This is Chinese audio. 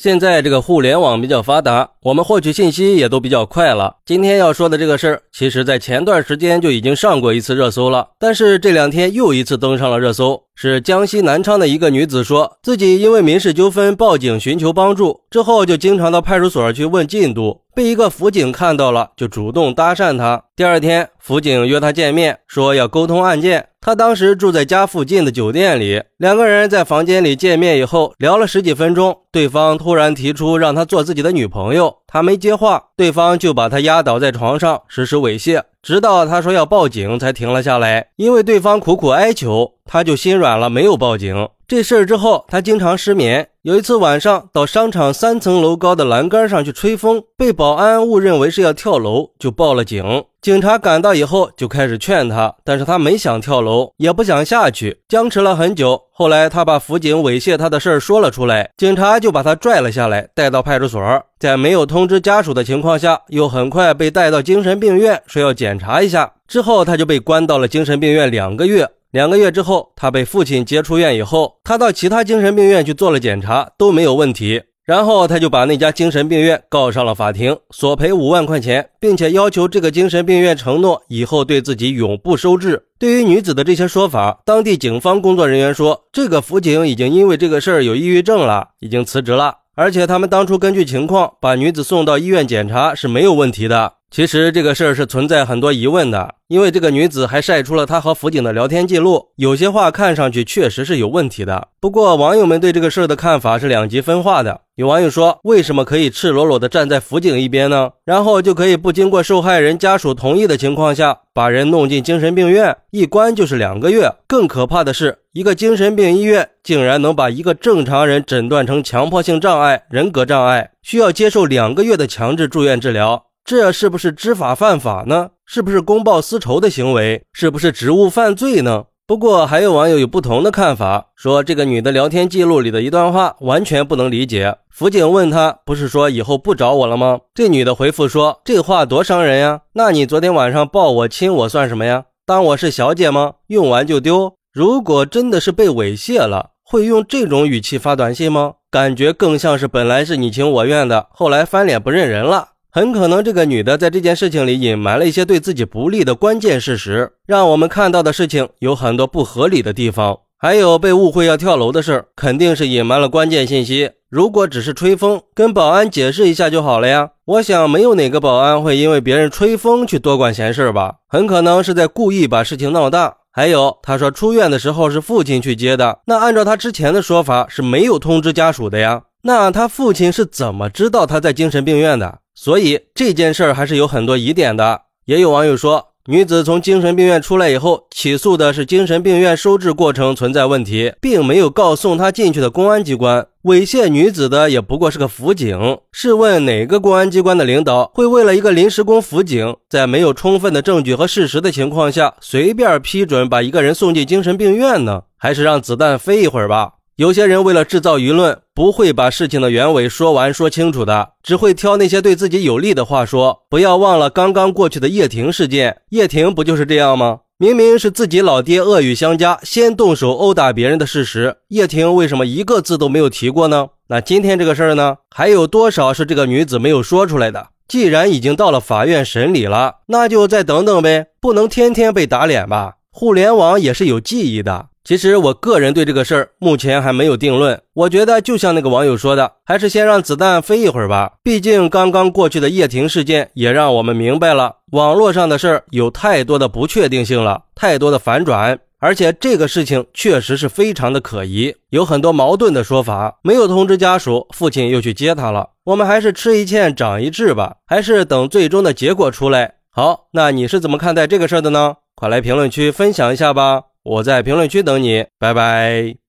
现在这个互联网比较发达，我们获取信息也都比较快了。今天要说的这个事儿，其实在前段时间就已经上过一次热搜了，但是这两天又一次登上了热搜。是江西南昌的一个女子说自己因为民事纠纷报警寻求帮助，之后就经常到派出所去问进度，被一个辅警看到了，就主动搭讪她。第二天，辅警约她见面，说要沟通案件。她当时住在家附近的酒店里，两个人在房间里见面以后聊了十几分钟，对方突突然提出让她做自己的女朋友，她没接话，对方就把她压倒在床上实施猥亵。直到他说要报警，才停了下来。因为对方苦苦哀求，他就心软了，没有报警。这事儿之后，他经常失眠。有一次晚上，到商场三层楼高的栏杆上去吹风，被保安误认为是要跳楼，就报了警。警察赶到以后，就开始劝他，但是他没想跳楼，也不想下去，僵持了很久。后来，他把辅警猥亵他的事儿说了出来，警察就把他拽了下来，带到派出所。在没有通知家属的情况下，又很快被带到精神病院，说要检查一下。之后，他就被关到了精神病院两个月。两个月之后，他被父亲接出院以后，他到其他精神病院去做了检查，都没有问题。然后他就把那家精神病院告上了法庭，索赔五万块钱，并且要求这个精神病院承诺以后对自己永不收治。对于女子的这些说法，当地警方工作人员说，这个辅警已经因为这个事儿有抑郁症了，已经辞职了，而且他们当初根据情况把女子送到医院检查是没有问题的。其实这个事儿是存在很多疑问的，因为这个女子还晒出了她和辅警的聊天记录，有些话看上去确实是有问题的。不过网友们对这个事儿的看法是两极分化的。有网友说，为什么可以赤裸裸的站在辅警一边呢？然后就可以不经过受害人家属同意的情况下，把人弄进精神病院，一关就是两个月。更可怕的是，一个精神病医院竟然能把一个正常人诊断成强迫性障碍、人格障碍，需要接受两个月的强制住院治疗。这是不是知法犯法呢？是不是公报私仇的行为？是不是职务犯罪呢？不过还有网友有不同的看法，说这个女的聊天记录里的一段话完全不能理解。辅警问她，不是说以后不找我了吗？这女的回复说，这话多伤人呀！那你昨天晚上抱我亲我算什么呀？当我是小姐吗？用完就丢？如果真的是被猥亵了，会用这种语气发短信吗？感觉更像是本来是你情我愿的，后来翻脸不认人了。很可能这个女的在这件事情里隐瞒了一些对自己不利的关键事实，让我们看到的事情有很多不合理的地方。还有被误会要跳楼的事儿，肯定是隐瞒了关键信息。如果只是吹风，跟保安解释一下就好了呀。我想没有哪个保安会因为别人吹风去多管闲事吧？很可能是在故意把事情闹大。还有，他说出院的时候是父亲去接的，那按照他之前的说法是没有通知家属的呀。那他父亲是怎么知道他在精神病院的？所以这件事儿还是有很多疑点的。也有网友说，女子从精神病院出来以后，起诉的是精神病院收治过程存在问题，并没有告送她进去的公安机关。猥亵女子的也不过是个辅警。试问哪个公安机关的领导会为了一个临时工辅警，在没有充分的证据和事实的情况下，随便批准把一个人送进精神病院呢？还是让子弹飞一会儿吧。有些人为了制造舆论，不会把事情的原委说完说清楚的，只会挑那些对自己有利的话说。不要忘了刚刚过去的叶婷事件，叶婷不就是这样吗？明明是自己老爹恶语相加，先动手殴打别人的事实，叶婷为什么一个字都没有提过呢？那今天这个事儿呢？还有多少是这个女子没有说出来的？既然已经到了法院审理了，那就再等等呗，不能天天被打脸吧？互联网也是有记忆的。其实我个人对这个事儿目前还没有定论。我觉得就像那个网友说的，还是先让子弹飞一会儿吧。毕竟刚刚过去的叶婷事件也让我们明白了，网络上的事儿有太多的不确定性了，太多的反转。而且这个事情确实是非常的可疑，有很多矛盾的说法。没有通知家属，父亲又去接他了。我们还是吃一堑长一智吧，还是等最终的结果出来。好，那你是怎么看待这个事儿的呢？快来评论区分享一下吧。我在评论区等你，拜拜。